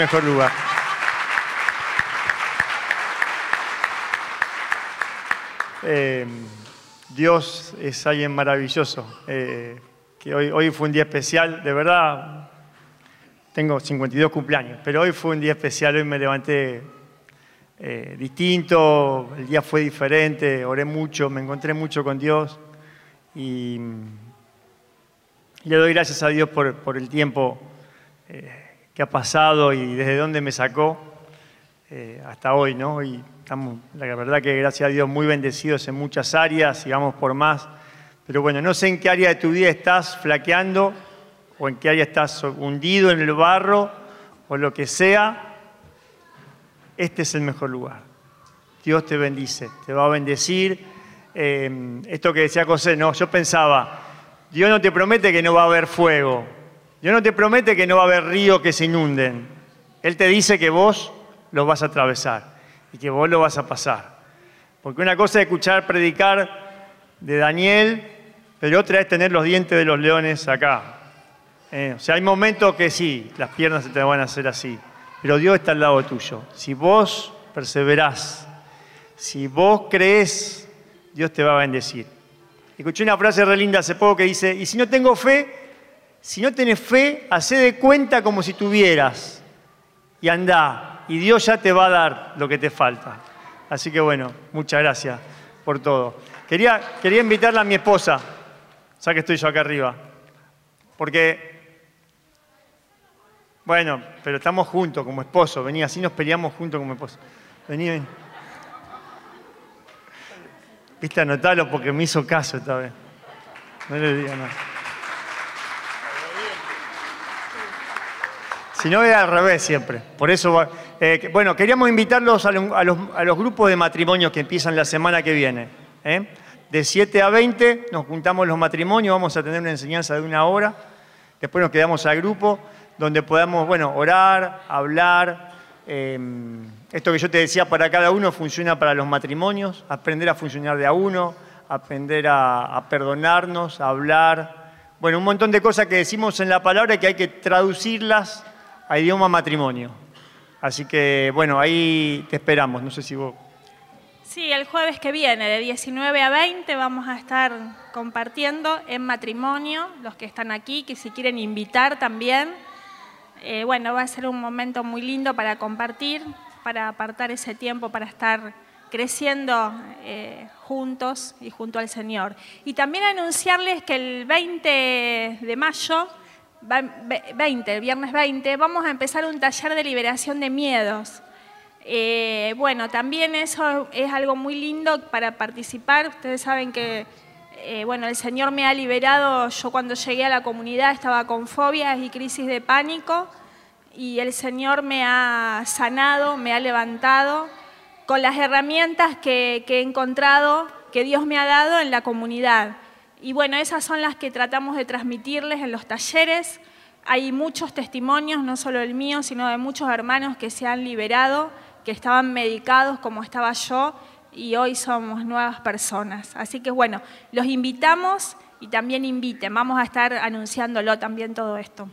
mejor lugar. Eh, Dios es alguien maravilloso. eh, que hoy, hoy fue un día especial, de verdad. Tengo 52 cumpleaños, pero hoy fue un día especial. Hoy me levanté eh, distinto, el día fue diferente, oré mucho, me encontré mucho con Dios y le doy gracias a Dios por, por el tiempo que ha pasado y desde dónde me sacó eh, hasta hoy, ¿no? Y estamos, la verdad que gracias a Dios, muy bendecidos en muchas áreas y vamos por más. Pero bueno, no sé en qué área de tu vida estás flaqueando o en qué área estás hundido en el barro o lo que sea. Este es el mejor lugar. Dios te bendice, te va a bendecir. Eh, esto que decía José, no, yo pensaba, Dios no te promete que no va a haber fuego. Dios no te promete que no va a haber ríos que se inunden. Él te dice que vos los vas a atravesar y que vos lo vas a pasar. Porque una cosa es escuchar predicar de Daniel, pero otra es tener los dientes de los leones acá. Eh, o sea, hay momentos que sí, las piernas se te van a hacer así, pero Dios está al lado tuyo. Si vos perseverás, si vos crees, Dios te va a bendecir. Escuché una frase re linda hace poco que dice, y si no tengo fe, si no tenés fe, hacé de cuenta como si tuvieras y andá, y Dios ya te va a dar lo que te falta. Así que bueno, muchas gracias por todo. Quería, quería invitarla a mi esposa, ya que estoy yo acá arriba, porque, bueno, pero estamos juntos como esposos, vení, así nos peleamos juntos como esposos. Vení, vení. Viste, anotalo porque me hizo caso esta vez. No le diga nada. Si no, es al revés siempre. Por eso, eh, bueno, queríamos invitarlos a, lo- a los, grupos de matrimonios que empiezan la semana que viene. ¿eh? De 7 a 20 nos juntamos los matrimonios, vamos a tener una enseñanza de una hora. Después nos quedamos al grupo donde podamos, bueno, orar, hablar. eh, esto que yo te decía para cada uno funciona para los matrimonios, aprender a funcionar de a uno, aprender a, a perdonarnos, a hablar. Bueno, un montón de cosas que decimos en la palabra que hay que traducirlas a idioma matrimonio. Así que, bueno, ahí te esperamos. No sé si vos. Sí, el jueves que viene, de 19 a 20, vamos a estar compartiendo en matrimonio, los que están aquí, que si quieren invitar también. Eh, bueno, va a ser un momento muy lindo para compartir, para apartar ese tiempo, para estar creciendo eh, juntos y junto al Señor. Y también anunciarles que el 20 de mayo, 20, el viernes 20, vamos a empezar un taller de liberación de miedos. Eh, bueno, también eso es algo muy lindo para participar. Ustedes saben que eh, bueno, el Señor me ha liberado. Yo cuando llegué a la comunidad estaba con fobias y crisis de pánico y el Señor me ha sanado, me ha levantado con las herramientas que, que he encontrado, que Dios me ha dado en la comunidad. Y bueno, esas son las que tratamos de transmitirles en los talleres. Hay muchos testimonios, no solo el mío, sino de muchos hermanos que se han liberado, que estaban medicados como estaba yo y hoy somos nuevas personas. Así que bueno, los invitamos y también inviten. Vamos a estar anunciándolo también todo esto.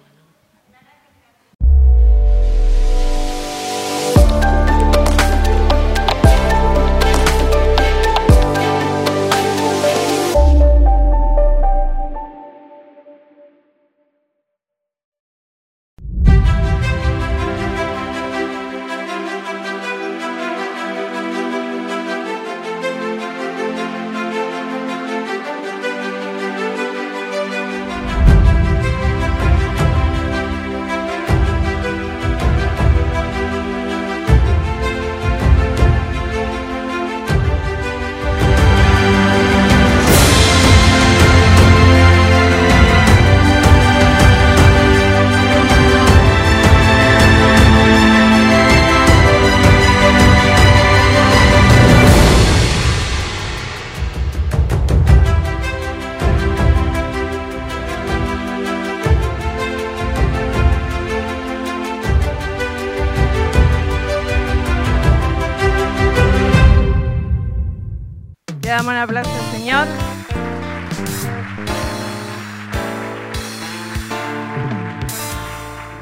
Damos un aplauso al Señor.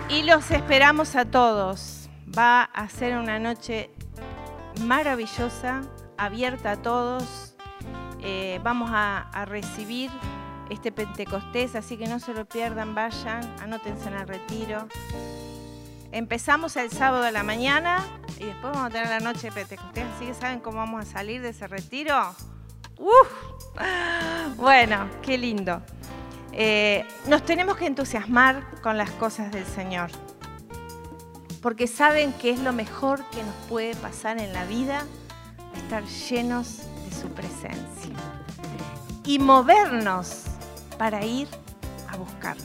Y los esperamos a todos. Va a ser una noche maravillosa, abierta a todos. Eh, vamos a, a recibir este Pentecostés, así que no se lo pierdan, vayan, anótense en el retiro. Empezamos el sábado a la mañana y después vamos a tener la noche de Pentecostés, así que saben cómo vamos a salir de ese retiro. ¡Uf! Bueno, qué lindo. Eh, nos tenemos que entusiasmar con las cosas del Señor, porque saben que es lo mejor que nos puede pasar en la vida, estar llenos de su presencia y movernos para ir a buscarlo.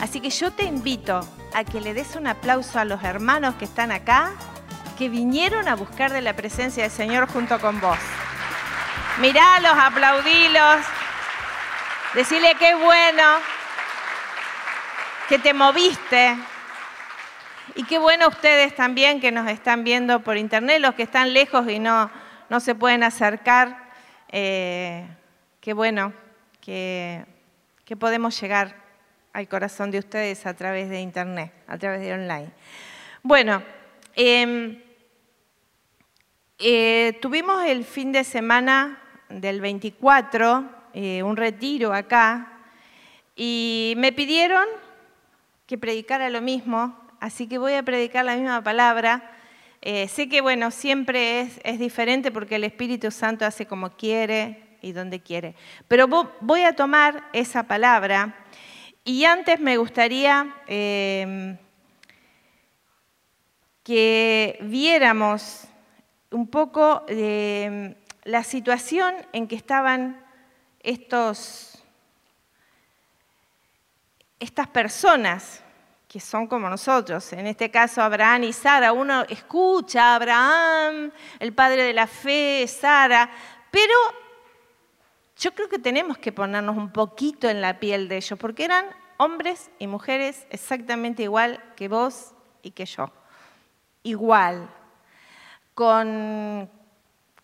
Así que yo te invito a que le des un aplauso a los hermanos que están acá, que vinieron a buscar de la presencia del Señor junto con vos. Miralos, aplaudilos, decirle qué bueno que te moviste. Y qué bueno ustedes también que nos están viendo por internet, los que están lejos y no, no se pueden acercar. Eh, qué bueno que, que podemos llegar al corazón de ustedes a través de internet, a través de online. Bueno, eh, eh, tuvimos el fin de semana del 24 eh, un retiro acá y me pidieron que predicara lo mismo, así que voy a predicar la misma palabra. Eh, sé que, bueno, siempre es, es diferente porque el Espíritu Santo hace como quiere y donde quiere, pero voy a tomar esa palabra y antes me gustaría eh, que viéramos un poco eh, la situación en que estaban estos, estas personas que son como nosotros, en este caso Abraham y Sara. Uno escucha a Abraham, el padre de la fe, Sara, pero yo creo que tenemos que ponernos un poquito en la piel de ellos, porque eran hombres y mujeres exactamente igual que vos y que yo. Igual, con,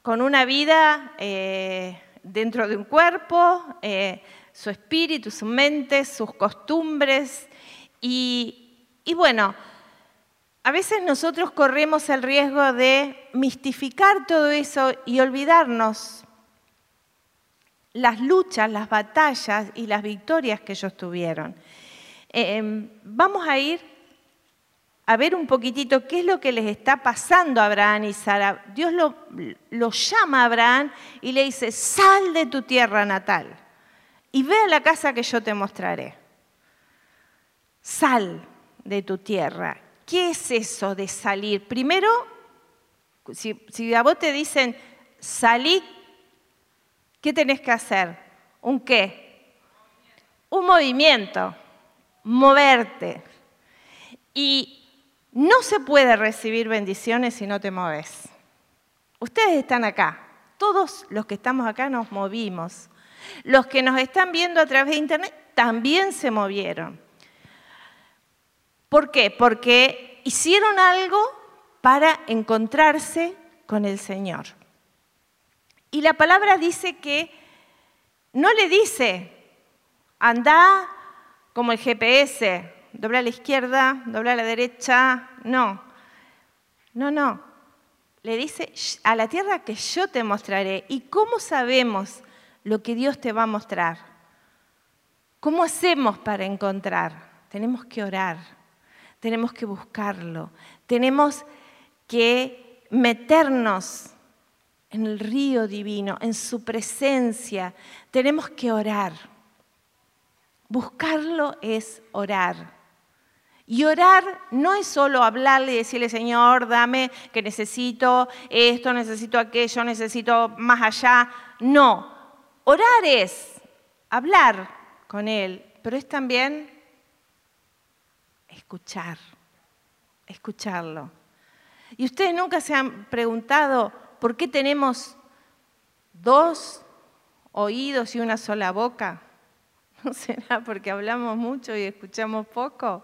con una vida eh, dentro de un cuerpo, eh, su espíritu, su mente, sus costumbres. Y, bueno, a veces nosotros corremos el riesgo de mistificar todo eso y olvidarnos las luchas, las batallas y las victorias que ellos tuvieron. Eh, vamos a ir a ver un poquitito qué es lo que les está pasando a Abraham y Sara. Dios lo, llama a Abraham y le dice, sal de tu tierra natal y ve a la casa que yo te mostraré. Sal de tu tierra. ¿Qué es eso de salir? Primero, si, si a vos te dicen, salí ¿qué tenés que hacer? ¿Un qué? Un movimiento, moverte. Y no se puede recibir bendiciones si no te moves. Ustedes están acá, todos los que estamos acá nos movimos. Los que nos están viendo a través de internet también se movieron. ¿Por qué? Porque hicieron algo para encontrarse con el Señor. Y la palabra dice que no le dice, anda como el GPS, dobla a la izquierda, dobla a la derecha, no. No, no. Le dice, a la tierra que yo te mostraré. ¿Y cómo sabemos lo que Dios te va a mostrar? ¿Cómo hacemos para encontrar? Tenemos que orar, tenemos que buscarlo, tenemos que meternos en el río divino, en su presencia. Tenemos que orar. Buscarlo es orar. Y orar no es solo hablarle y decirle, Señor, dame que necesito esto, necesito aquello, necesito más allá. No, orar es hablar con Él, pero es también escuchar, escucharlo. Y ustedes nunca se han preguntado, ¿por qué tenemos dos oídos y una sola boca? ¿No será porque hablamos mucho y escuchamos poco?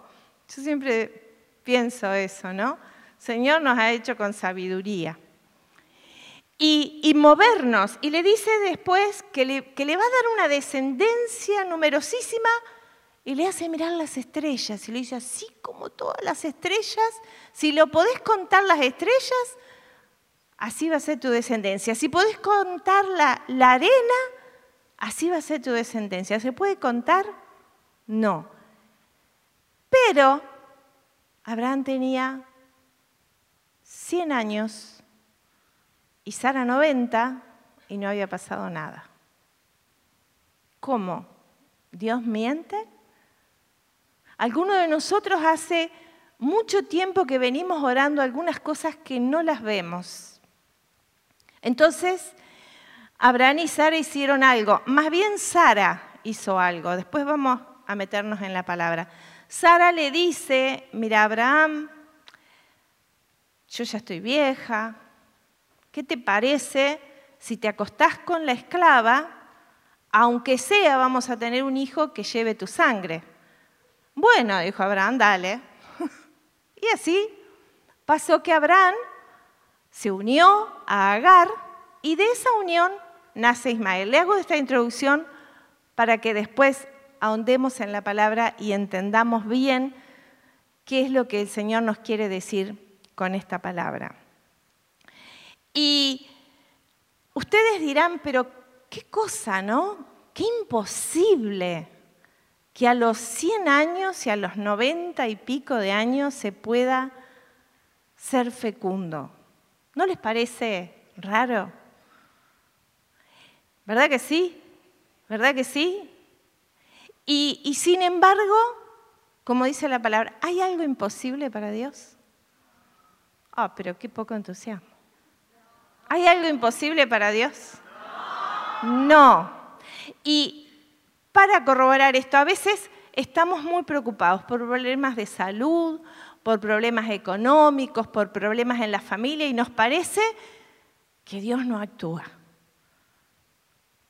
Yo siempre pienso eso, ¿no? Señor nos ha hecho con sabiduría. y, movernos. Y le dice después que le, que le va a dar una descendencia numerosísima y le hace mirar las estrellas. Y le dice, así como todas las estrellas, si lo podés contar las estrellas, así va a ser tu descendencia. Si podés contar la, la arena, así va a ser tu descendencia. ¿Se puede contar? No. Pero Abraham tenía 100 años y Sara 90 y no había pasado nada. ¿Cómo? ¿Dios miente? Algunos de nosotros hace mucho tiempo que venimos orando algunas cosas que no las vemos. Entonces, Abraham y Sara hicieron algo. Más bien Sara hizo algo. Después vamos a meternos en la palabra. Sara le dice, mira Abraham, yo ya estoy vieja, ¿qué te parece si te acostás con la esclava, aunque sea vamos a tener un hijo que lleve tu sangre? Bueno, dijo Abraham, dale. y así pasó que Abraham se unió a Agar y de esa unión nace Ismael. Le hago esta introducción para que después ahondemos en la palabra y entendamos bien qué es lo que el Señor nos quiere decir con esta palabra. Y ustedes dirán, pero qué cosa, ¿no? Qué imposible que a los 100 años y a los 90 y pico de años se pueda ser fecundo. ¿No les parece raro? ¿Verdad que sí? ¿Verdad que sí? Y, sin embargo, como dice la palabra, ¿hay algo imposible para Dios? Ah, pero qué poco entusiasmo. ¿Hay algo imposible para Dios? No. Y para corroborar esto, a veces estamos muy preocupados por problemas de salud, por problemas económicos, por problemas en la familia y nos parece que Dios no actúa.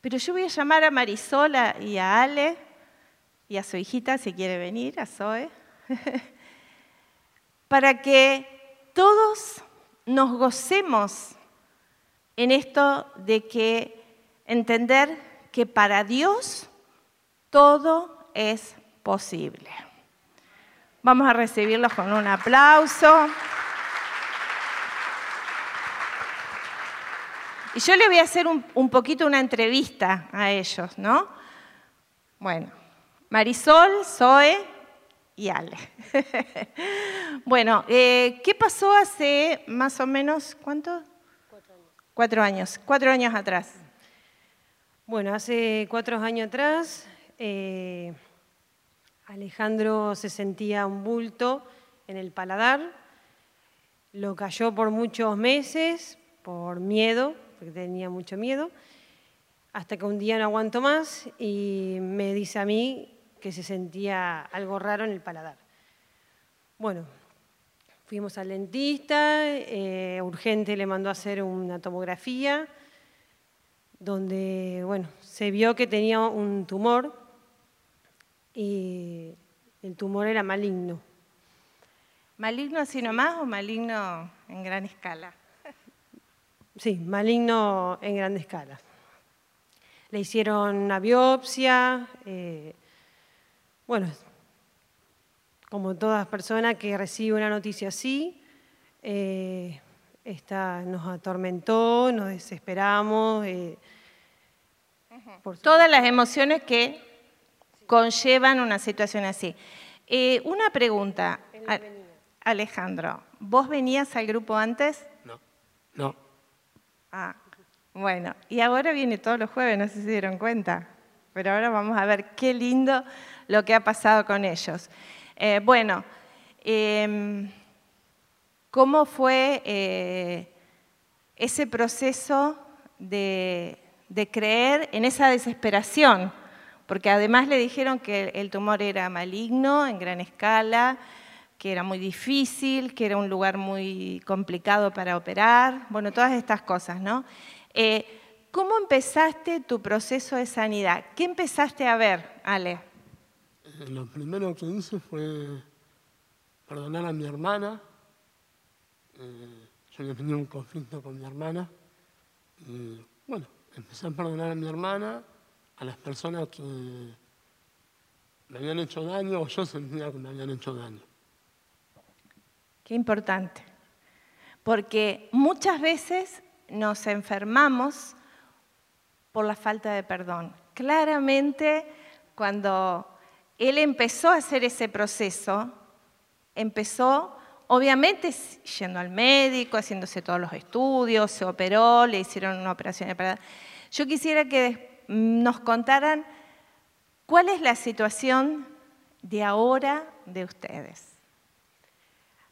Pero yo voy a llamar a Marisola y a Ale y a su hijita si quiere venir, a Zoe, para que todos nos gocemos en esto de que entender que para Dios todo es posible. Vamos a recibirlos con un aplauso. Y yo le voy a hacer un, poquito una entrevista a ellos, ¿no? Bueno, Marisol, Zoe y Ale. bueno, eh, ¿qué pasó hace más o menos, cuánto? Cuatro años. Cuatro años, cuatro años atrás. Bueno, hace cuatro años atrás eh, Alejandro se sentía un bulto en el paladar, lo cayó por muchos meses, por miedo, porque tenía mucho miedo, hasta que un día no aguanto más y me dice a mí que se sentía algo raro en el paladar. Bueno, fuimos al dentista, eh, urgente le mandó a hacer una tomografía, donde bueno, se vio que tenía un tumor y el tumor era maligno. ¿Maligno así nomás o maligno en gran escala? Sí, maligno en gran escala. Le hicieron una biopsia, eh, bueno, como todas personas que reciben una noticia así, eh, nos atormentó, nos desesperamos. Eh, por Todas las emociones que conllevan una situación así. una pregunta, Alejandro, ¿vos venías al grupo antes? No, no. Ah, bueno, y ahora viene todos los jueves, no sé si se dieron cuenta, pero ahora vamos a ver qué lindo lo que ha pasado con ellos. Eh, bueno, em, ¿cómo fue eh, ese proceso de, creer en esa desesperación? Porque además le dijeron que el tumor era maligno en gran escala, que era muy difícil, que era un lugar muy complicado para operar, bueno, todas estas cosas, ¿no? Eh, ¿Cómo empezaste tu proceso de sanidad? ¿Qué empezaste a ver, Ale? Lo primero que hice fue perdonar a mi hermana. Eh, yo tenía un conflicto con mi hermana Y bueno, empecé a perdonar a mi hermana, a las personas que me habían hecho daño o yo sentía que me habían hecho daño. Qué importante. Porque muchas veces nos enfermamos por la falta de perdón. Claramente, cuando él empezó a hacer ese proceso, empezó, obviamente, yendo al médico, haciéndose todos los estudios, se operó, le hicieron una operación de parada. Yo quisiera que nos contaran cuál es la situación de ahora de ustedes.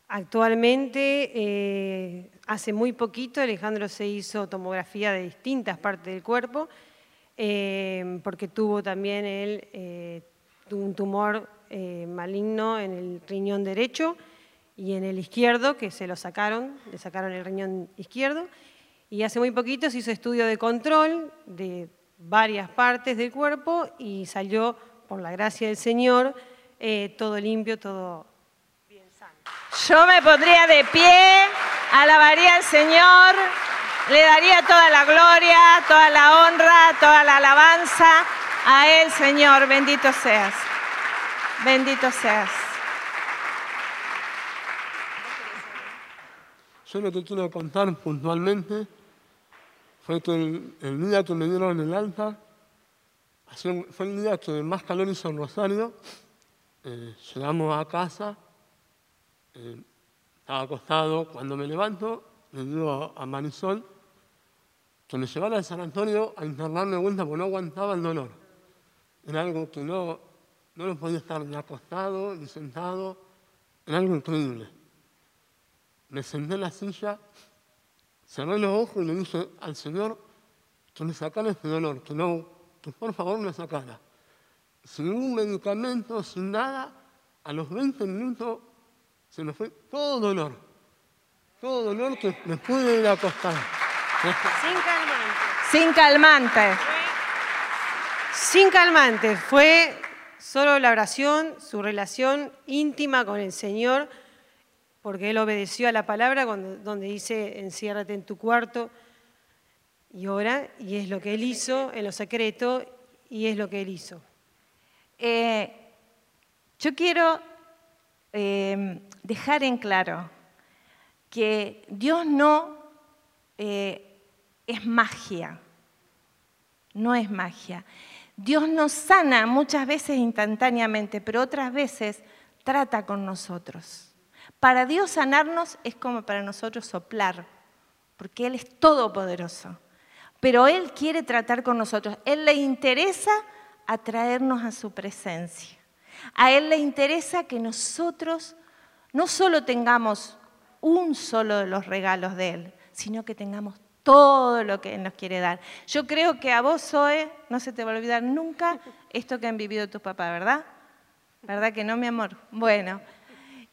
Actualmente, eh, hace muy poquito, Alejandro se hizo tomografía de distintas partes del cuerpo, eh, porque tuvo también él eh, un tumor maligno en el riñón derecho y en el izquierdo, que se lo sacaron, le sacaron el riñón izquierdo, y hace muy poquito se hizo estudio de control de varias partes del cuerpo y salió, por la gracia del Señor, todo limpio, todo yo me pondría de pie, alabaría al Señor, le daría toda la gloria, toda la honra, toda la alabanza a Él, Señor. Bendito seas. Bendito seas. Yo lo que quiero contar puntualmente fue el, día que me dieron el alta, fue el día que más calor hizo en Rosario. Eh, llegamos a casa eh, estaba acostado, cuando me levanto, le digo a Marisol que me llevara al San Antonio a internarme de vuelta porque no aguantaba el dolor. Era algo que no, no lo podía estar ni acostado ni sentado, era algo increíble. Me senté en la silla, cerré los ojos y le dije al Señor que me sacara este dolor, que, no, que por favor me sacara. Sin un medicamento, sin nada, a los 20 minutos se me fue todo dolor. Todo dolor que me pude ir a acostar. Sin calmante. Sin calmante. Sin calmante. Fue solo la oración, su relación íntima con el Señor, porque Él obedeció a la palabra donde dice, enciérrate en tu cuarto y ora, y es lo que Él hizo en lo secreto, y es lo que Él hizo. Eh, yo quiero eh, dejar en claro que Dios no eh, es magia, no es magia. Dios nos sana muchas veces instantáneamente, pero otras veces trata con nosotros. Para Dios sanarnos es como para nosotros soplar, porque Él es todopoderoso. Pero Él quiere tratar con nosotros. Él le interesa atraernos a su presencia. A Él le interesa que nosotros no solo tengamos un solo de los regalos de Él, sino que tengamos todo lo que nos quiere dar. Yo creo que a vos, Zoe, no se te va a olvidar nunca esto que han vivido tus papás, ¿verdad? ¿Verdad que no, mi amor? Bueno,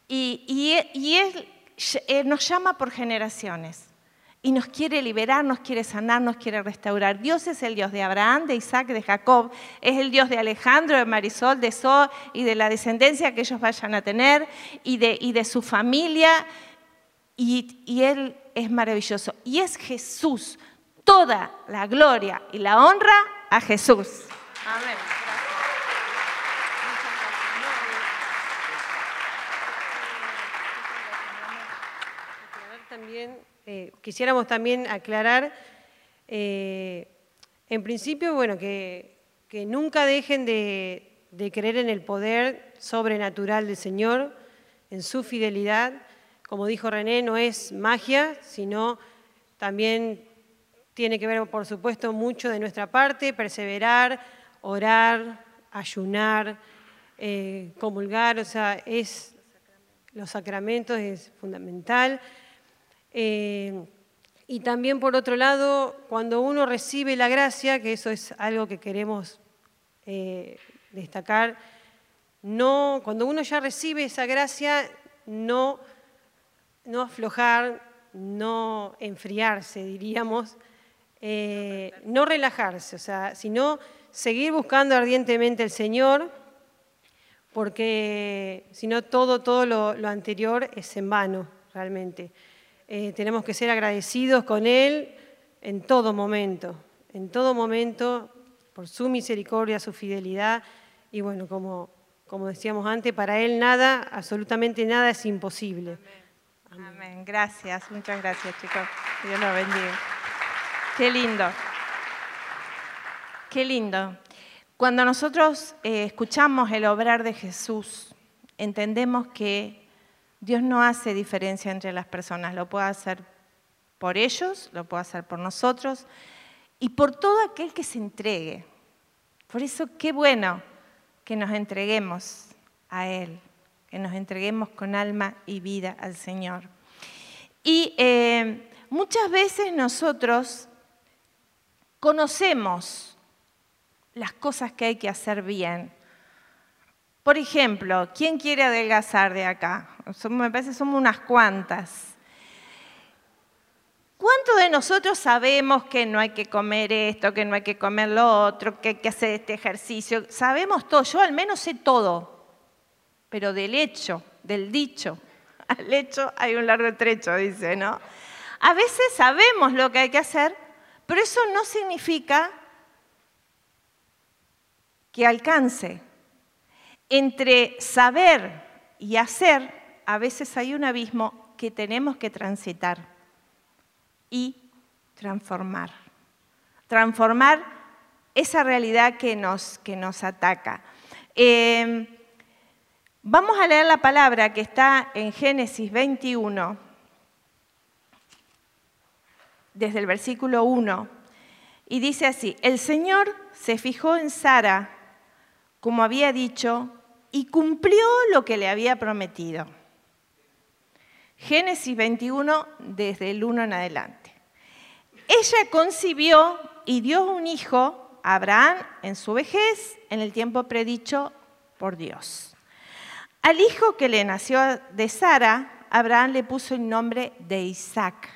y, Él nos llama por generaciones y nos quiere liberar, nos quiere sanar, nos quiere restaurar. Dios es el Dios de Abraham, de Isaac, de Jacob, es el Dios de Alejandro, de Marisol, de Zoe y de la descendencia que ellos vayan a tener y de, su familia. Y Él es maravilloso. Y es Jesús, toda la gloria y la honra a Jesús. Amén. También eh, quisiéramos también aclarar, eh, en principio, bueno, que, nunca dejen de, creer en el poder sobrenatural del Señor, en su fidelidad. Como dijo René, no es magia, sino también tiene que ver, por supuesto, mucho de nuestra parte, perseverar, orar, ayunar, eh, comulgar, o sea, es los sacramentos es fundamental. Eh, y también, por otro lado, cuando uno recibe la gracia, que eso es algo que queremos eh, destacar, no, cuando uno ya recibe esa gracia, no, no aflojar, no enfriarse, diríamos, eh, no relajarse, o sea, sino seguir buscando ardientemente el Señor, porque si no todo, todo lo anterior es en vano, realmente. Eh, tenemos que ser agradecidos con Él en todo momento, en todo momento, por su misericordia, su fidelidad. Y bueno, como, como decíamos antes, para Él nada, absolutamente nada es imposible. Gracias, muchas gracias chicos. Dios los bendiga. Qué lindo. Qué lindo. Cuando nosotros eh, escuchamos el obrar de Jesús, entendemos que Dios no hace diferencia entre las personas, lo puede hacer por ellos, lo puede hacer por nosotros y por todo aquel que se entregue. Por eso qué bueno que nos entreguemos a Él, que nos entreguemos con alma y vida al Señor. Y eh, muchas veces nosotros conocemos las cosas que hay que hacer bien. Por ejemplo, ¿quién quiere adelgazar de acá? Me parece que somos unas cuantas. ¿Cuántos de nosotros sabemos que no hay que comer esto, que no hay que comer lo otro, que hay que hacer este ejercicio? Sabemos todo, yo al menos sé todo, pero del hecho, del dicho, al hecho hay un largo trecho, dice, ¿no? A veces sabemos lo que hay que hacer, pero eso no significa que alcance. Entre saber y hacer, a veces hay un abismo que tenemos que transitar y transformar. Transformar esa realidad que nos, que nos ataca. Em, vamos a leer la palabra que está en Génesis 21, desde el versículo 1, y dice así, el Señor se fijó en Sara como había dicho, y cumplió lo que le había prometido. Génesis 21, desde el 1 en adelante. Ella concibió y dio un hijo a Abraham en su vejez, en el tiempo predicho por Dios. Al hijo que le nació de Sara, Abraham le puso el nombre de Isaac.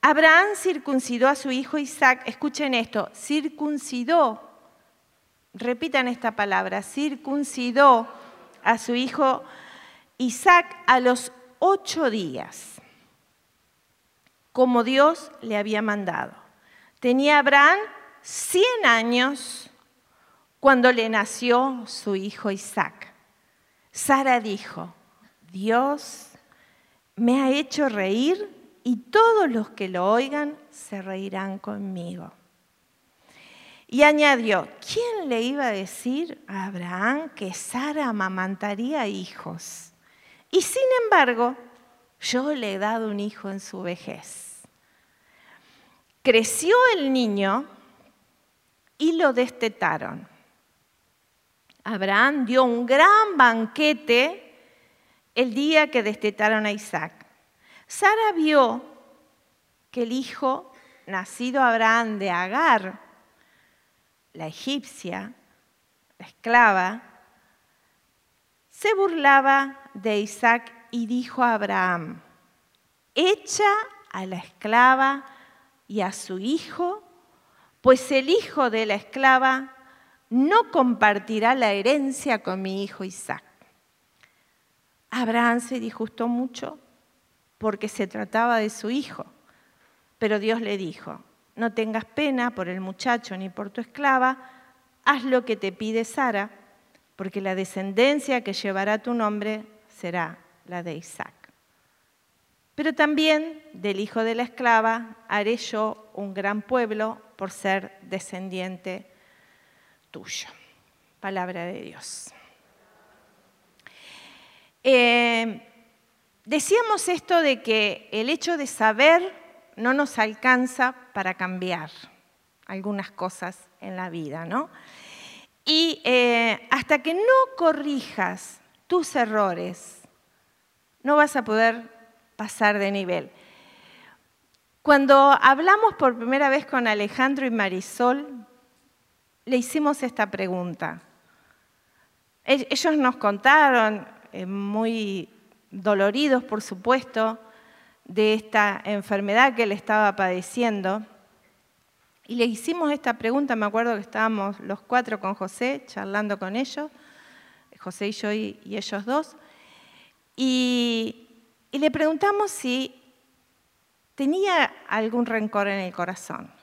Abraham circuncidó a su hijo Isaac, escuchen esto, circuncidó repitan esta palabra, circuncidó a su hijo Isaac a los ocho días, como Dios le había mandado. Tenía Abraham cien años cuando le nació su hijo Isaac. Sara dijo, Dios me ha hecho reír y todos los que lo oigan se reirán conmigo. Y añadió, ¿quién le iba a decir a Abraham que Sara amamantaría hijos? Y sin embargo, yo le he dado un hijo en su vejez. Creció el niño y lo destetaron. Abraham dio un gran banquete el día que destetaron a Isaac. Sara vio que el hijo nacido Abraham de Agar, la egipcia, la esclava, se burlaba de Isaac y dijo a Abraham, echa a la esclava y a su hijo, pues el hijo de la esclava no compartirá la herencia con mi hijo Isaac. Abraham se disgustó mucho porque se trataba de su hijo, pero Dios le dijo, no tengas pena por el muchacho ni por tu esclava, haz lo que te pide Sara, porque la descendencia que llevará tu nombre será la de Isaac. Pero también del hijo de la esclava haré yo un gran pueblo por ser descendiente tuyo. Palabra de Dios. Eh, decíamos esto de que el hecho de saber no nos alcanza para cambiar algunas cosas en la vida, ¿no? Y eh, hasta que no corrijas tus errores, no vas a poder pasar de nivel. Cuando hablamos por primera vez con Alejandro y Marisol, le hicimos esta pregunta. Ellos nos contaron, eh, muy doloridos por supuesto, de esta enfermedad que él estaba padeciendo. Y le hicimos esta pregunta, me acuerdo que estábamos los cuatro con José, charlando con ellos, José y yo y, ellos dos, y, y le preguntamos si tenía algún rencor en el corazón.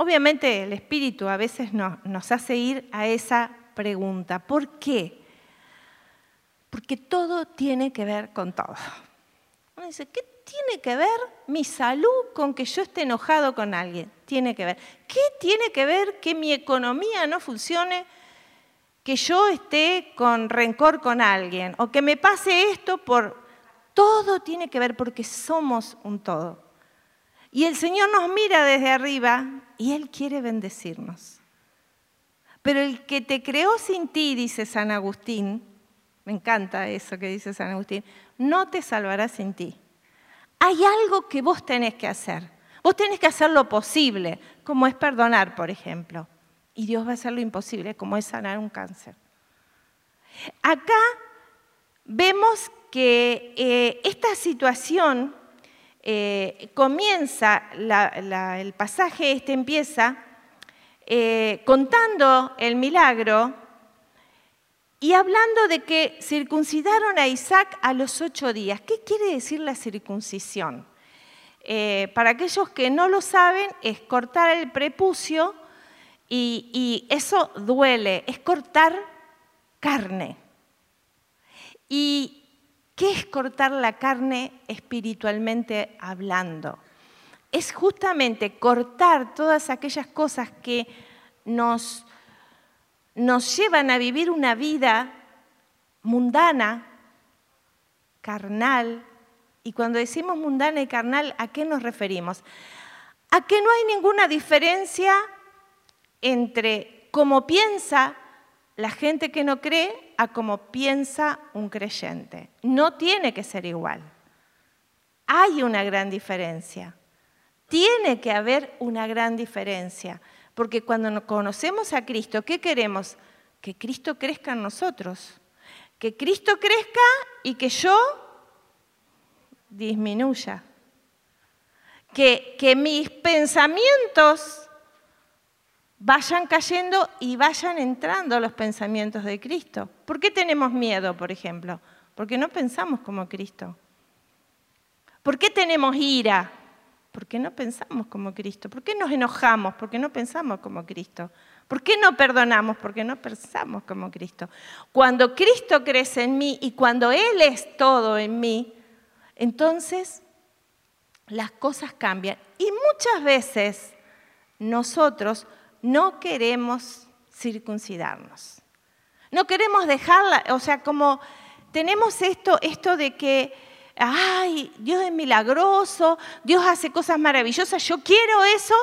Obviamente el espíritu a veces nos hace ir a esa pregunta. ¿Por qué? Porque todo tiene que ver con todo. Uno dice, ¿qué tiene que ver mi salud con que yo esté enojado con alguien? Tiene que ver. ¿Qué tiene que ver que mi economía no funcione, que yo esté con rencor con alguien? O que me pase esto por... Todo tiene que ver porque somos un todo. Y el Señor nos mira desde arriba y Él quiere bendecirnos. Pero el que te creó sin ti, dice San Agustín, me encanta eso que dice San Agustín, no te salvará sin ti. Hay algo que vos tenés que hacer. Vos tenés que hacer lo posible, como es perdonar, por ejemplo. Y Dios va a hacer lo imposible, como es sanar un cáncer. Acá vemos que eh, esta situación eh, comienza, el pasaje este empieza eh, contando el milagro y hablando de que circuncidaron a Isaac a los ocho días. ¿Qué quiere decir la circuncisión? Eh, para aquellos que no lo saben, es cortar el prepucio y, y eso duele, es cortar carne. Y ¿Qué es cortar la carne espiritualmente hablando? Es justamente cortar todas aquellas cosas que nos, nos llevan a vivir una vida mundana, carnal. Y cuando decimos mundana y carnal, ¿a qué nos referimos? A que no hay ninguna diferencia entre cómo piensa la gente que no cree a como piensa un creyente. No tiene que ser igual. Hay una gran diferencia. Tiene que haber una gran diferencia. Porque cuando conocemos a Cristo, ¿qué queremos? Que Cristo crezca en nosotros. Que Cristo crezca y que yo disminuya. Que, que mis pensamientos vayan cayendo y vayan entrando los pensamientos de Cristo. ¿Por qué tenemos miedo, por ejemplo? Porque no pensamos como Cristo. ¿Por qué tenemos ira? Porque no pensamos como Cristo. ¿Por qué nos enojamos? Porque no pensamos como Cristo. ¿Por qué no perdonamos? Porque no pensamos como Cristo. Cuando Cristo crece en mí y cuando Él es todo en mí, entonces las cosas cambian. Y muchas veces nosotros no queremos circuncidarnos. No queremos dejarla, o sea, como tenemos esto, esto de que, ay, Dios es milagroso, Dios hace cosas maravillosas, yo quiero eso,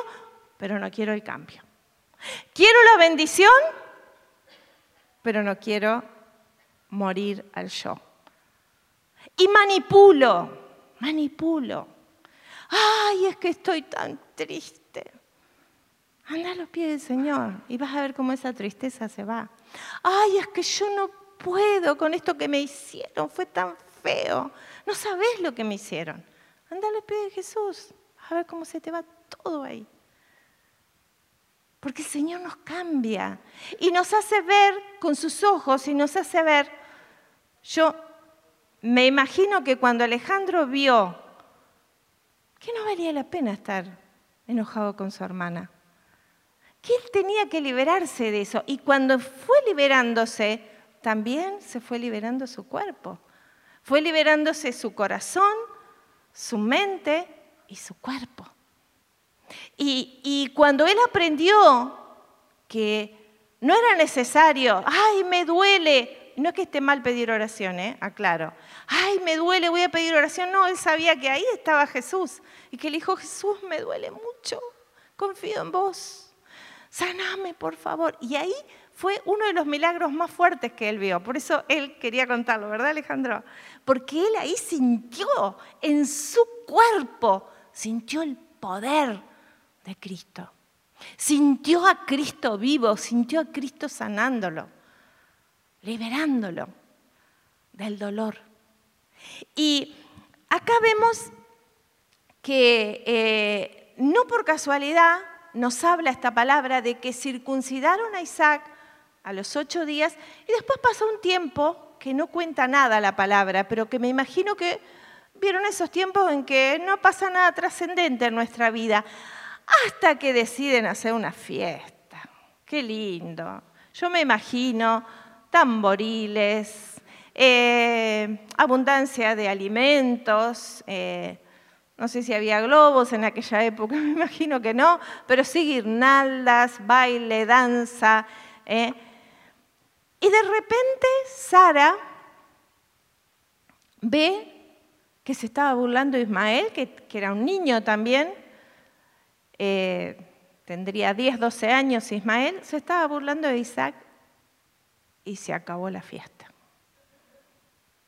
pero no quiero el cambio. Quiero la bendición, pero no quiero morir al yo. Y manipulo, manipulo. Ay, es que estoy tan triste. Anda a los pies del Señor y vas a ver cómo esa tristeza se va. Ay, es que yo no puedo con esto que me hicieron, fue tan feo. No sabes lo que me hicieron. Anda a los pies de Jesús, a ver cómo se te va todo ahí. Porque el Señor nos cambia y nos hace ver con sus ojos y nos hace ver. Yo me imagino que cuando Alejandro vio que no valía la pena estar enojado con su hermana, que él tenía que liberarse de eso. Y cuando fue liberándose, también se fue liberando su cuerpo. Fue liberándose su corazón, su mente y su cuerpo. Y, cuando él aprendió que no era necesario, ay, me duele, no es que esté mal pedir oración, ¿eh? aclaro, ay, me duele, voy a pedir oración, no, él sabía que ahí estaba Jesús y que le dijo, Jesús, me duele mucho, confío en vos saname por favor. Y ahí fue uno de los milagros más fuertes que él vio. Por eso él quería contarlo, ¿verdad Alejandro? Porque él ahí sintió en su cuerpo, sintió el poder de Cristo. Sintió a Cristo vivo, sintió a Cristo sanándolo, liberándolo del dolor. Y acá vemos que eh, no por casualidad nos habla esta palabra de que circuncidaron a Isaac a los ocho días y después pasó un tiempo que no cuenta nada la palabra, pero que me imagino que vieron esos tiempos en que no pasa nada trascendente en nuestra vida, hasta que deciden hacer una fiesta. Qué lindo. Yo me imagino tamboriles, eh, abundancia de alimentos, eh, no sé si había globos en aquella época, me imagino que no, pero sí guirnaldas, baile, danza. Eh. Y de repente Sara ve que se estaba burlando Ismael, que, era un niño también, eh, tendría 10, 12 años Ismael, se estaba burlando de Isaac y se acabó la fiesta.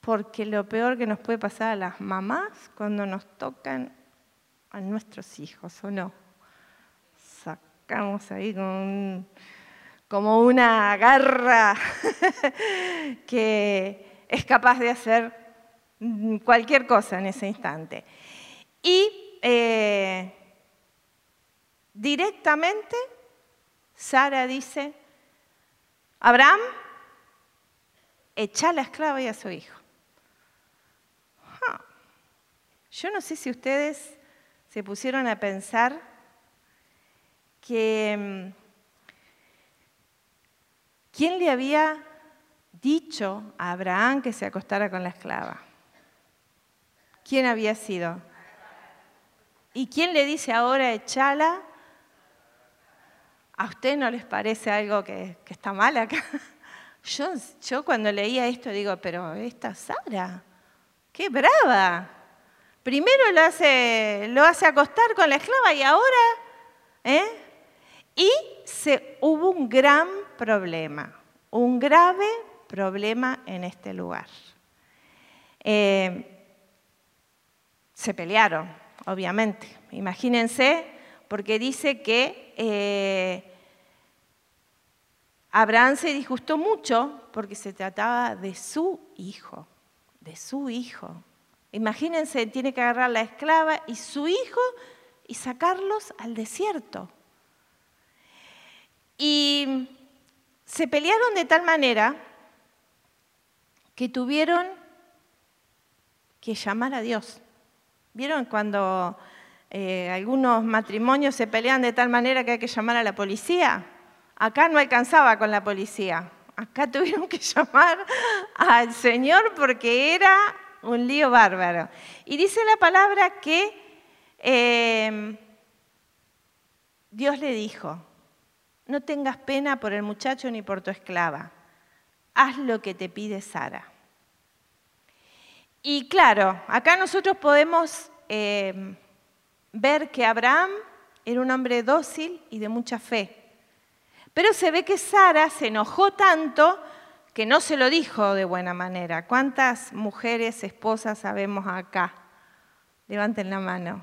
Porque lo peor que nos puede pasar a las mamás cuando nos tocan a nuestros hijos, ¿o no? Sacamos ahí como una garra que es capaz de hacer cualquier cosa en ese instante. Y eh, directamente Sara dice, Abraham, echa a la esclava y a su hijo. Yo no sé si ustedes se pusieron a pensar que mm, quién le había dicho a Abraham que se acostara con la esclava. ¿Quién había sido? ¿Y quién le dice ahora echala? ¿A usted no les parece algo que, está mal acá? Yo, yo cuando leía esto digo, pero esta Sara, qué brava. Primero lo hace, lo hace acostar con la esclava y ahora, ¿eh? Y se, hubo un gran problema, un grave problema en este lugar. Eh, se pelearon, obviamente. Imagínense, porque dice que eh, Abraham se disgustó mucho porque se trataba de su hijo, de su hijo. Imagínense, tiene que agarrar la esclava y su hijo y sacarlos al desierto. Y se pelearon de tal manera que tuvieron que llamar a Dios. ¿Vieron cuando eh, algunos matrimonios se pelean de tal manera que hay que llamar a la policía? Acá no alcanzaba con la policía. Acá tuvieron que llamar al Señor porque era un lío bárbaro. Y dice la palabra que em, Dios le dijo, no tengas pena por el muchacho ni por tu esclava, haz lo que te pide Sara. Y claro, acá nosotros podemos eh, ver que Abraham era un hombre dócil y de mucha fe. Pero se ve que Sara se enojó tanto que no se lo dijo de buena manera. ¿Cuántas mujeres, esposas sabemos acá? Levanten la mano.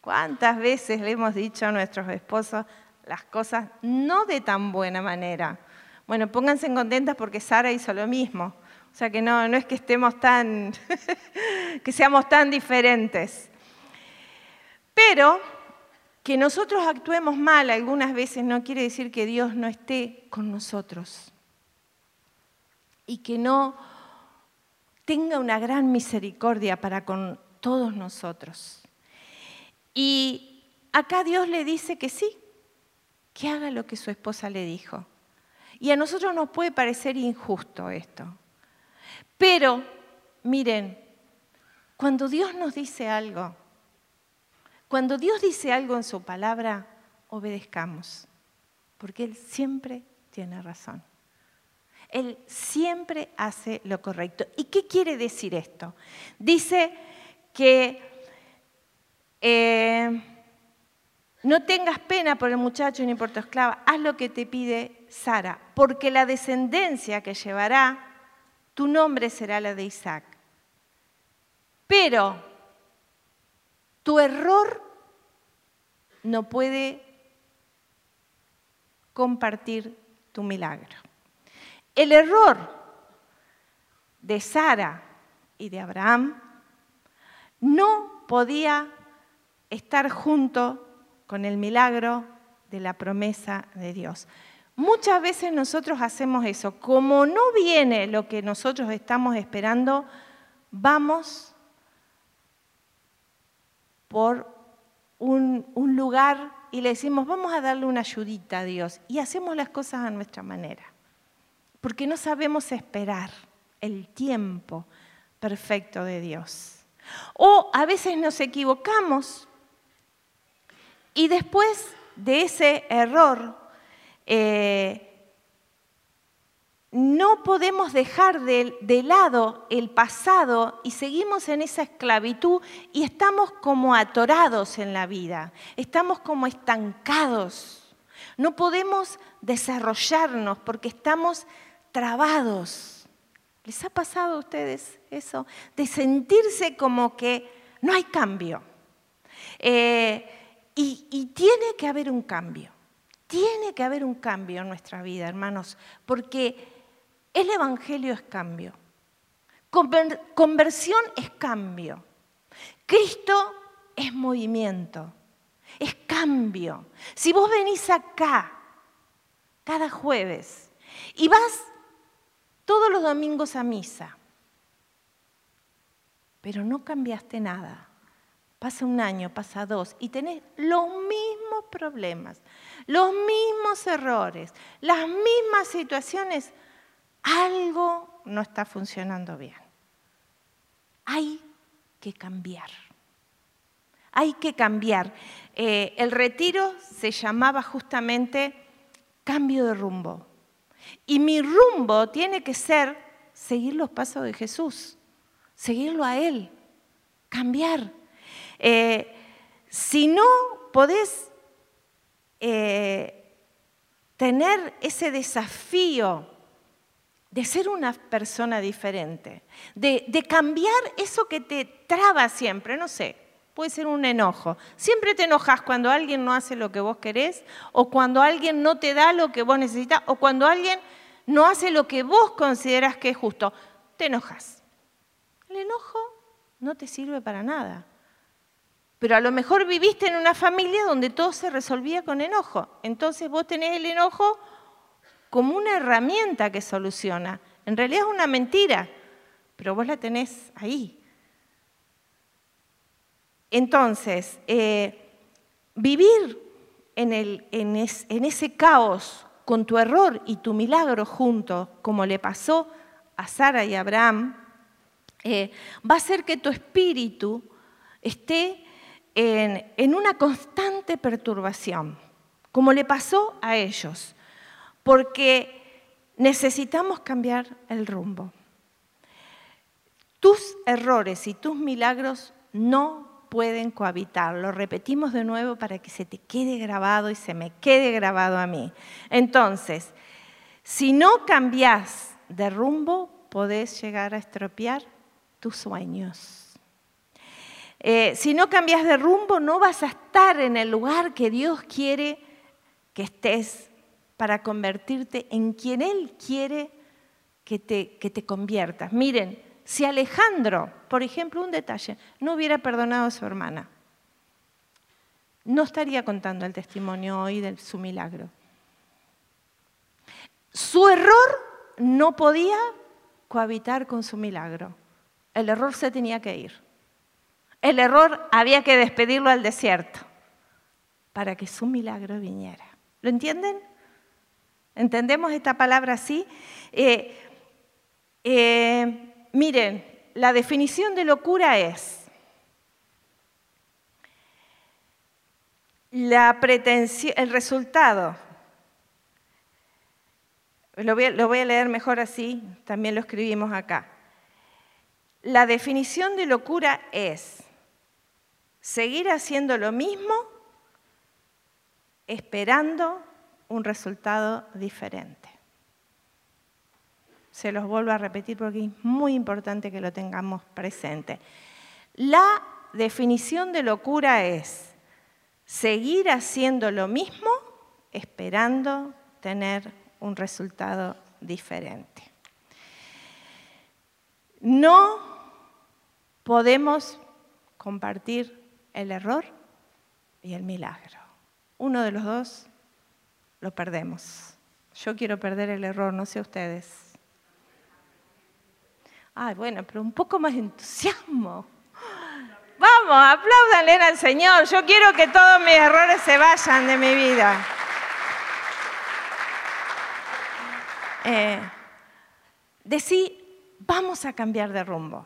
¿Cuántas veces le hemos dicho a nuestros esposos las cosas no de tan buena manera? Bueno, pónganse contentas porque Sara hizo lo mismo. O sea que no, no es que estemos tan, que seamos tan diferentes. Pero que nosotros actuemos mal algunas veces no quiere decir que Dios no esté con nosotros y que no tenga una gran misericordia para con todos nosotros. Y acá Dios le dice que sí, que haga lo que su esposa le dijo. Y a nosotros nos puede parecer injusto esto. Pero, miren, cuando Dios nos dice algo, cuando Dios dice algo en su palabra, obedezcamos, porque Él siempre tiene razón. Él siempre hace lo correcto. ¿Y qué quiere decir esto? Dice que eh, no tengas pena por el muchacho ni por tu esclava, haz lo que te pide Sara, porque la descendencia que llevará tu nombre será la de Isaac. Pero tu error no puede compartir tu milagro. El error de Sara y de Abraham no podía estar junto con el milagro de la promesa de Dios. Muchas veces nosotros hacemos eso. Como no viene lo que nosotros estamos esperando, vamos por un, lugar y le decimos, vamos a darle una ayudita a Dios y hacemos las cosas a nuestra manera, porque no sabemos esperar el tiempo perfecto de Dios. O a veces nos equivocamos y después de ese error eh, no podemos dejar de, de, lado el pasado y seguimos en esa esclavitud y estamos como atorados en la vida, estamos como estancados. No podemos desarrollarnos porque estamos trabados. ¿Les ha pasado a ustedes eso? De sentirse como que no hay cambio. Eh, y, y tiene que haber un cambio. Tiene que haber un cambio en nuestra vida, hermanos, porque el Evangelio es cambio. Conversión es cambio. Cristo es movimiento, es cambio. Si vos venís acá cada jueves y vas todos los domingos a misa, pero no cambiaste nada, pasa un año, pasa dos, y tenés los mismos problemas, los mismos errores, las mismas situaciones, algo no está funcionando bien. Hay que cambiar. Hay que cambiar. Eh, el retiro se llamaba justamente cambio de rumbo. Y mi rumbo tiene que ser seguir los pasos de Jesús, seguirlo a Él, cambiar. Eh, si no podés eh, tener ese desafío de ser una persona diferente, de, cambiar eso que te traba siempre, no sé, puede ser un enojo. Siempre te enojas cuando alguien no hace lo que vos querés, o cuando alguien no te da lo que vos necesitas, o cuando alguien no hace lo que vos consideras que es justo. Te enojas. El enojo no te sirve para nada. Pero a lo mejor viviste en una familia donde todo se resolvía con enojo. Entonces vos tenés el enojo como una herramienta que soluciona. En realidad es una mentira, pero vos la tenés ahí. Entonces, eh, vivir en, ese caos con tu error y tu milagro juntos, como le pasó a Sara y a Abraham, eh, va a hacer que tu espíritu esté en una constante perturbación, como le pasó a ellos porque necesitamos cambiar el rumbo. Tus errores y tus milagros no pueden cohabitar. Lo repetimos de nuevo para que se te quede grabado y se me quede grabado a mí. Entonces, si no cambias de rumbo, podés llegar a estropear tus sueños. Eh, si no cambias de rumbo, no vas a estar en el lugar que Dios quiere que estés para convertirte en quien Él quiere que te, que te conviertas. Miren, si Alejandro, por ejemplo, un detalle, no hubiera perdonado a su hermana, no estaría contando el testimonio hoy de su milagro. Su error no podía cohabitar con su milagro. El error se tenía que ir. El error había que despedirlo al desierto para que su milagro viniera. ¿Lo entienden? ¿Entendemos esta palabra así? Eh, eh, miren, la definición de locura es el resultado. Lo lo voy a leer mejor así, también lo escribimos acá. La definición de locura es seguir haciendo lo mismo esperando un resultado diferente. Se los vuelvo a repetir porque es muy importante que lo tengamos presente. La definición de locura es seguir haciendo lo mismo esperando tener un resultado diferente. No podemos compartir el error y el milagro. Uno de los dos lo perdemos. Yo quiero perder el error, no sé ustedes. Ay, bueno, pero un poco más de entusiasmo. Vamos aplaudanle al Señor. Yo quiero que todos mis errores se vayan de mi vida. Eh, decí, vamos a cambiar de rumbo.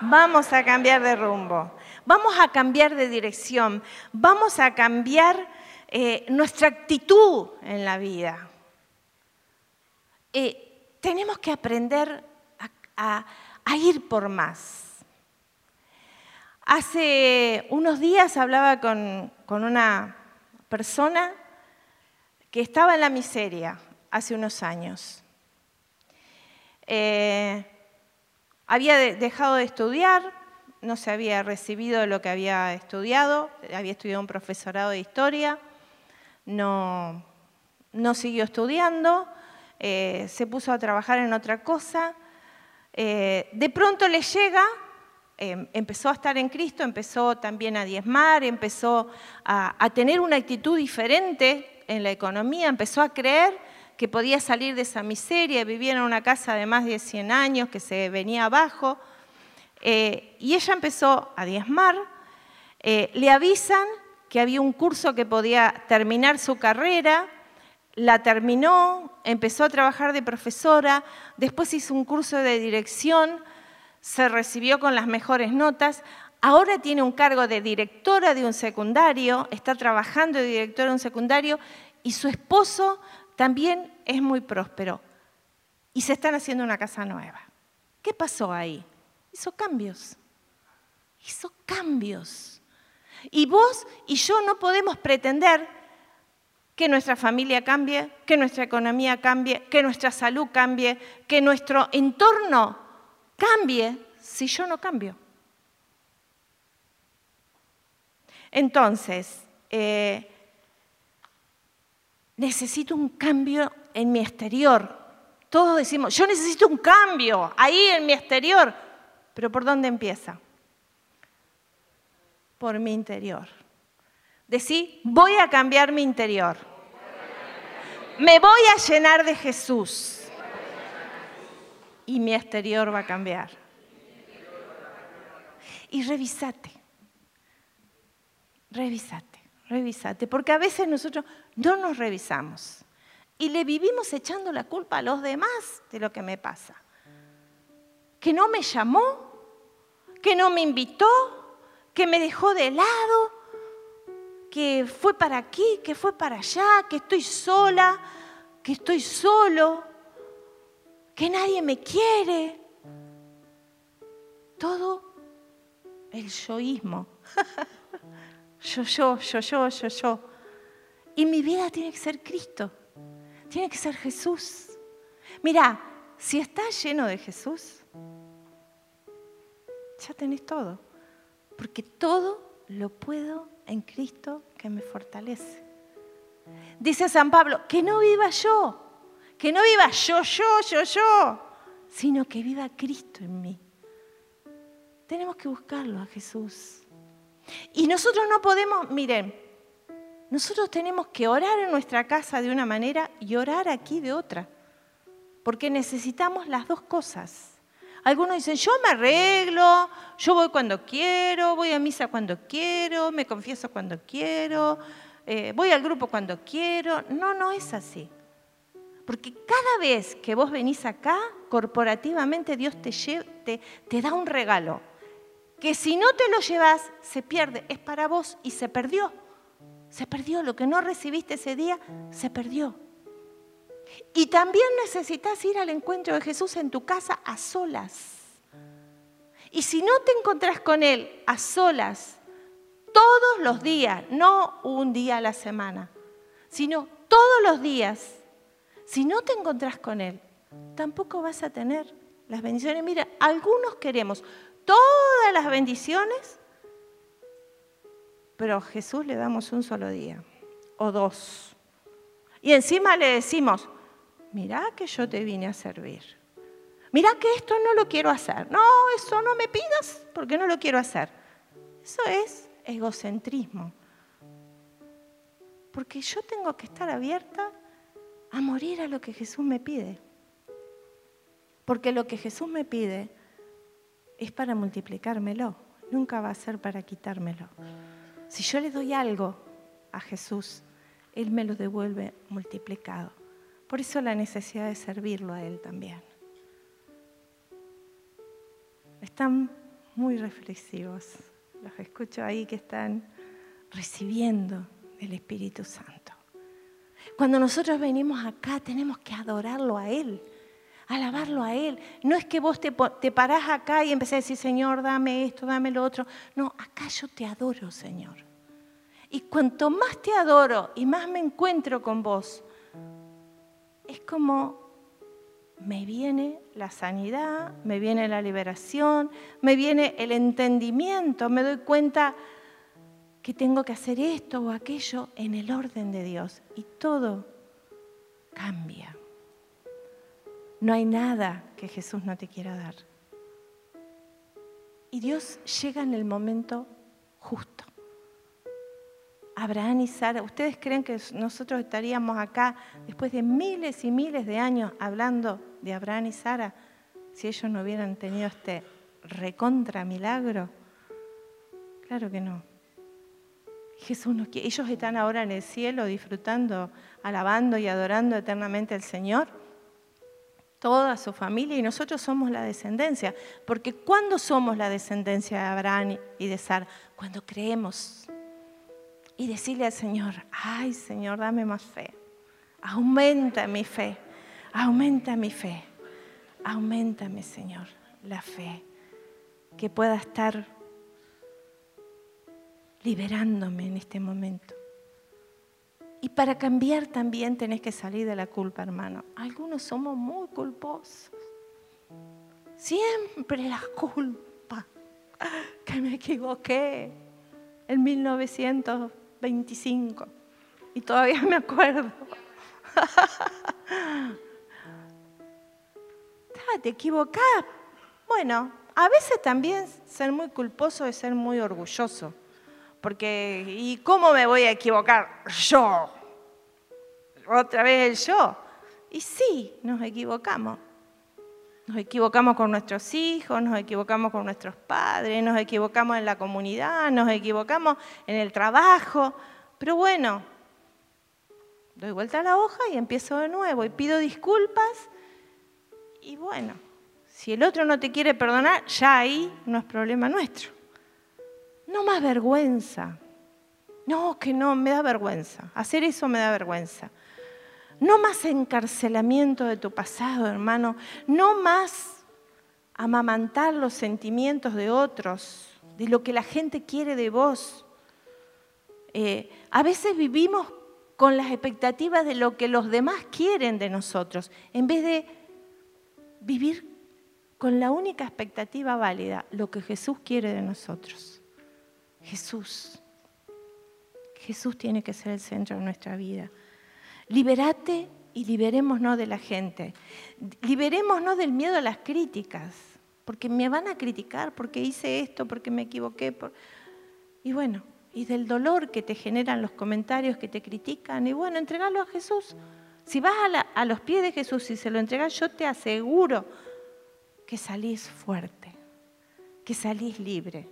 Vamos a cambiar de rumbo. Vamos a cambiar de dirección. Vamos a cambiar eh, nuestra actitud en la vida. Eh, tenemos que aprender a ir por más. Hace unos días hablaba con, una persona que estaba en la miseria hace unos años. Eh, había dejado de estudiar, no se había recibido lo que había estudiado, había estudiado un profesorado de historia, no, siguió estudiando, eh, se puso a trabajar en otra cosa. Eh, de pronto le llega Em, empezó a estar en Cristo, empezó también a diezmar, empezó a, tener una actitud diferente en la economía, empezó a creer que podía salir de esa miseria, vivía en una casa de más de 100 años que se venía abajo. Eh, y ella empezó a diezmar, eh, le avisan que había un curso que podía terminar su carrera, la terminó, empezó a trabajar de profesora, después hizo un curso de dirección, se recibió con las mejores notas, ahora tiene un cargo de directora de un secundario, está trabajando de directora de un secundario y su esposo también es muy próspero. Y se están haciendo una casa nueva. ¿Qué pasó ahí? Hizo cambios. Hizo cambios. Y vos y yo no podemos pretender que nuestra familia cambie, que nuestra economía cambie, que nuestra salud cambie, que nuestro entorno cambie si yo no cambio. Entonces, eh, necesito un cambio en mi exterior. Todos decimos, yo necesito un cambio ahí en mi exterior. Pero ¿por dónde empieza? Por mi interior. Decí, voy a cambiar mi interior. Me voy a llenar de Jesús y mi exterior va a cambiar. Y revisate, revisate, revisate, porque a veces nosotros no nos revisamos y le vivimos echando la culpa a los demás de lo que me pasa. Que no me llamó, que no me invitó, que me dejó de lado, que fue para aquí, que fue para allá, que estoy sola, que estoy solo que nadie me quiere. Todo el yoísmo. yo, yo, yo, yo, yo, yo. Y mi vida tiene que ser Cristo. Tiene que ser Jesús. Mira, si estás lleno de Jesús, ya tenés todo. Porque todo lo puedo en Cristo que me fortalece. Dice San Pablo, que no viva yo, que no viva yo, yo, yo, yo, sino que viva Cristo en mí. Tenemos que buscarlo a Jesús. Y nosotros no podemos, miren, nosotros tenemos que orar en nuestra casa de una manera y orar aquí de otra, porque necesitamos las dos cosas. Algunos dicen, yo me arreglo, yo voy cuando quiero, voy a misa cuando quiero, me confieso cuando quiero, eh, voy al grupo cuando quiero. No, no es así. Porque cada vez que vos venís acá, corporativamente Dios te, te, da un regalo. Que si no te lo llevas, se pierde. Es para vos y se perdió. Se perdió. Lo que no recibiste ese día, se perdió. Y también necesitas ir al encuentro de Jesús en tu casa a solas. Y si no te encontrás con Él a solas, todos los días, no un día a la semana, sino todos los días, si no te encontrás con Él, tampoco vas a tener las bendiciones. Mira, algunos queremos todas las bendiciones, pero a Jesús le damos un solo día o dos. Y encima le decimos, mira que yo te vine a servir. Mira que esto no lo quiero hacer. No, eso no me pidas porque no lo quiero hacer. Eso es egocentrismo. Porque yo tengo que estar abierta a morir a lo que Jesús me pide. Porque lo que Jesús me pide es para multiplicármelo, nunca va a ser para quitármelo. Si yo le doy algo a Jesús, Él me lo devuelve multiplicado. Por eso la necesidad de servirlo a Él también. Están muy reflexivos. Los escucho ahí que están recibiendo del Espíritu Santo. Cuando nosotros venimos acá tenemos que adorarlo a Él, alabarlo a Él. No es que vos te, parás acá y empecés a decir, Señor, dame esto, dame lo otro. No, acá yo te adoro, Señor. Y cuanto más te adoro y más me encuentro con vos, es como me viene la sanidad, me viene la liberación, me viene el entendimiento, me doy cuenta que tengo que hacer esto o aquello en el orden de Dios. Y todo cambia. No hay nada que Jesús no te quiera dar. Y Dios llega en el momento justo. Abraham y Sara, ¿ustedes creen que nosotros estaríamos acá después de miles y miles de años hablando de Abraham y Sara si ellos no hubieran tenido este recontra milagro? Claro que no. Jesús nos quiere. Ellos están ahora en el cielo disfrutando, alabando y adorando eternamente al Señor. Toda su familia y nosotros somos la descendencia. Porque ¿cuándo somos la descendencia de Abraham y de Sara? Cuando creemos. Y decirle al Señor, ay Señor, dame más fe. Aumenta mi fe. Aumenta mi fe. Aumentame, Señor, la fe. Que pueda estar liberándome en este momento. Y para cambiar también tenés que salir de la culpa, hermano. Algunos somos muy culposos. Siempre la culpa. Que me equivoqué en 1925. Y todavía me acuerdo. Te equivocás. Bueno, a veces también ser muy culposo es ser muy orgulloso. Porque, ¿y cómo me voy a equivocar? Yo. Otra vez el yo. Y sí, nos equivocamos. Nos equivocamos con nuestros hijos, nos equivocamos con nuestros padres, nos equivocamos en la comunidad, nos equivocamos en el trabajo. Pero bueno, doy vuelta a la hoja y empiezo de nuevo y pido disculpas. Y bueno, si el otro no te quiere perdonar, ya ahí no es problema nuestro. No más vergüenza. No, que no, me da vergüenza. Hacer eso me da vergüenza. No más encarcelamiento de tu pasado, hermano. No más amamantar los sentimientos de otros, de lo que la gente quiere de vos. Eh, a veces vivimos con las expectativas de lo que los demás quieren de nosotros, en vez de vivir con la única expectativa válida, lo que Jesús quiere de nosotros. Jesús. Jesús tiene que ser el centro de nuestra vida. Liberate y liberémonos de la gente. Liberémonos del miedo a las críticas, porque me van a criticar, porque hice esto, porque me equivoqué. Y bueno, y del dolor que te generan los comentarios que te critican. Y bueno, entregalo a Jesús. Si vas a, a los pies de Jesús y se lo entregas, yo te aseguro que salís fuerte, que salís libre